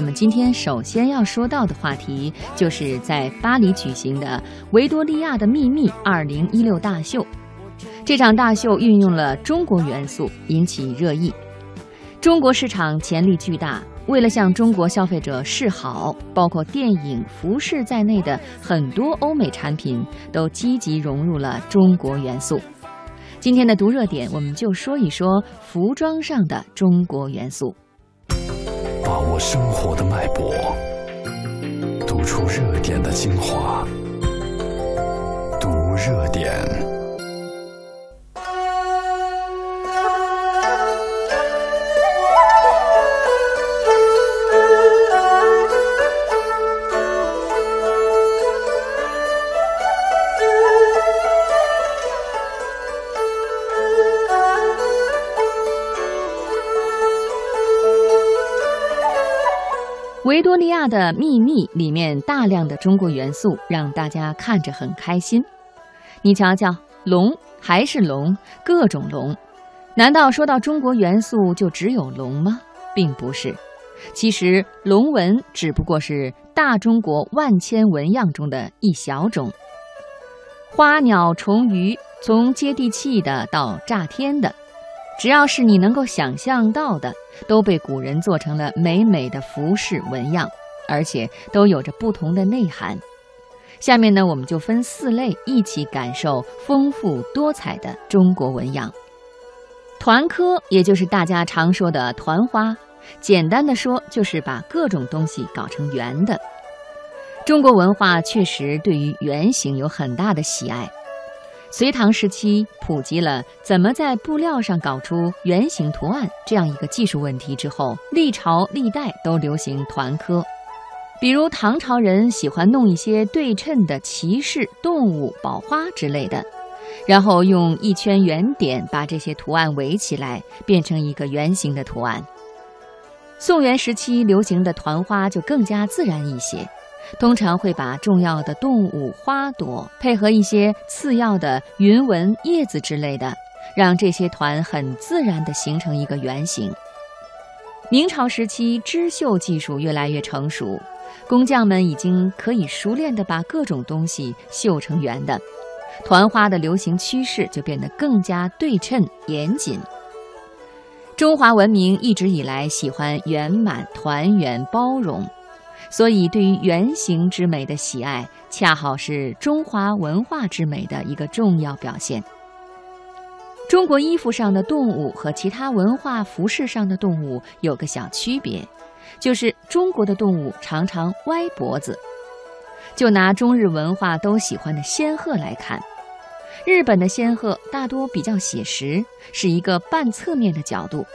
我们今天首先要说到的话题，就是在巴黎举行的维多利亚的秘密二零一六大秀。这场大秀运用了中国元素，引起热议。中国市场潜力巨大，为了向中国消费者示好，包括电影、服饰在内的很多欧美产品都积极融入了中国元素。今天的读热点，我们就说一说服装上的中国元素。把握生活的脉搏，读出热点的精华，维多利亚的秘密里面大量的中国元素，让大家看着很开心。你瞧瞧，龙还是龙，各种龙。难道说到中国元素就只有龙吗？并不是，其实龙纹只不过是大中国万千纹样中的一小种。花鸟虫鱼，从接地气的到炸天的。只要是你能够想象到的，都被古人做成了美美的服饰纹样，而且都有着不同的内涵。下面呢，我们就分四类一起感受丰富多彩的中国纹样。团科，也就是大家常说的团花，简单的说就是把各种东西搞成圆的。中国文化确实对于圆形有很大的喜爱。隋唐时期普及了怎么在布料上搞出圆形图案这样一个技术问题之后，历朝历代都流行团科。比如唐朝人喜欢弄一些对称的骑士、动物、宝花之类的，然后用一圈圆点把这些图案围起来，变成一个圆形的图案。宋元时期流行的团花就更加自然一些。通常会把重要的动物、花朵配合一些次要的云纹、叶子之类的，让这些团很自然地形成一个圆形。明朝时期，织绣技术越来越成熟，工匠们已经可以熟练地把各种东西绣成圆的，团花的流行趋势就变得更加对称、严谨。中华文明一直以来喜欢圆满、团圆、包容。所以，对于圆形之美的喜爱，恰好是中华文化之美的一个重要表现。中国衣服上的动物和其他文化服饰上的动物有个小区别，就是中国的动物常常歪脖子。就拿中日文化都喜欢的仙鹤来看，日本的仙鹤大多比较写实，是一个半侧面的角度。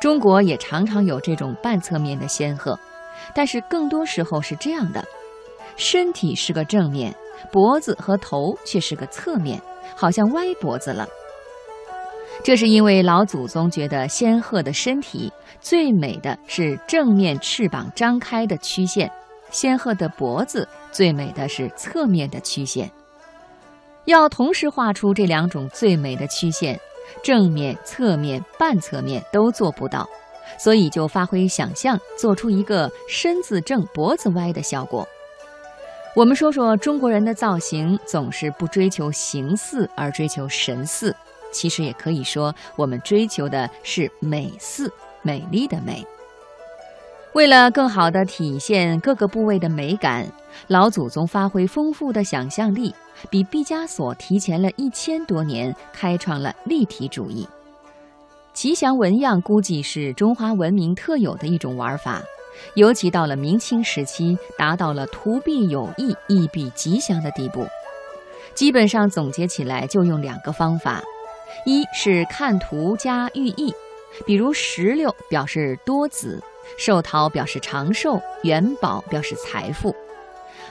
中国也常常有这种半侧面的仙鹤。但是更多时候是这样的，身体是个正面，脖子和头却是个侧面，好像歪脖子了。这是因为老祖宗觉得仙鹤的身体最美的是正面翅膀张开的曲线，仙鹤的脖子最美的是侧面的曲线。要同时画出这两种最美的曲线，正面、侧面、半侧面都做不到。所以就发挥想象，做出一个身子正、脖子歪的效果。我们说说中国人的造型，总是不追求形似，而追求神似。其实也可以说，我们追求的是美似，美丽的美。为了更好地体现各个部位的美感，老祖宗发挥丰富的想象力，比毕加索提前了一千多年，开创了立体主义。吉祥纹样估计是中华文明特有的一种玩法，尤其到了明清时期，达到了图必有意，意必吉祥的地步。基本上总结起来就用两个方法：一是看图加寓意，比如石榴表示多子，寿桃表示长寿，元宝表示财富；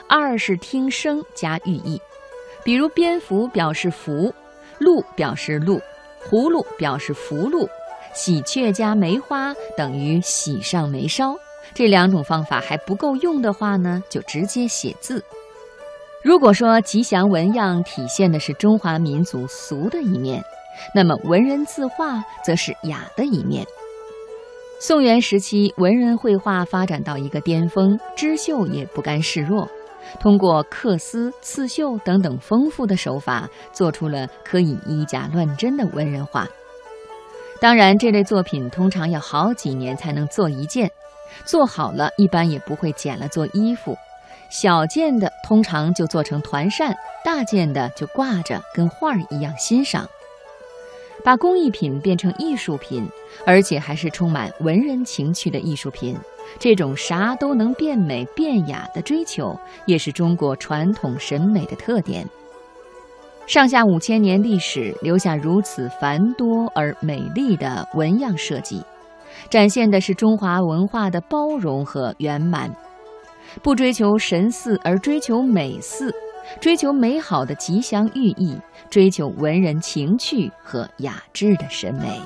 二是听声加寓意，比如蝙蝠表示福，鹿表示禄。葫芦表示福禄，喜鹊加梅花等于喜上眉梢。这两种方法还不够用的话呢，就直接写字。如果说吉祥纹样体现的是中华民族俗的一面，那么文人字画则是雅的一面。宋元时期，文人绘画发展到一个巅峰，织绣也不甘示弱，通过缂丝、刺绣等等丰富的手法，做出了可以以假乱真的文人画。当然，这类作品通常要好几年才能做一件，做好了一般也不会剪了做衣服。小件的通常就做成团扇，大件的就挂着，跟画儿一样欣赏。把工艺品变成艺术品，而且还是充满文人情趣的艺术品，这种啥都能变美变雅的追求，也是中国传统审美的特点。上下五千年历史留下如此繁多而美丽的纹样设计，展现的是中华文化的包容和圆满。不追求神似，而追求美似。追求美好的吉祥寓意，追求文人情趣和雅致的审美。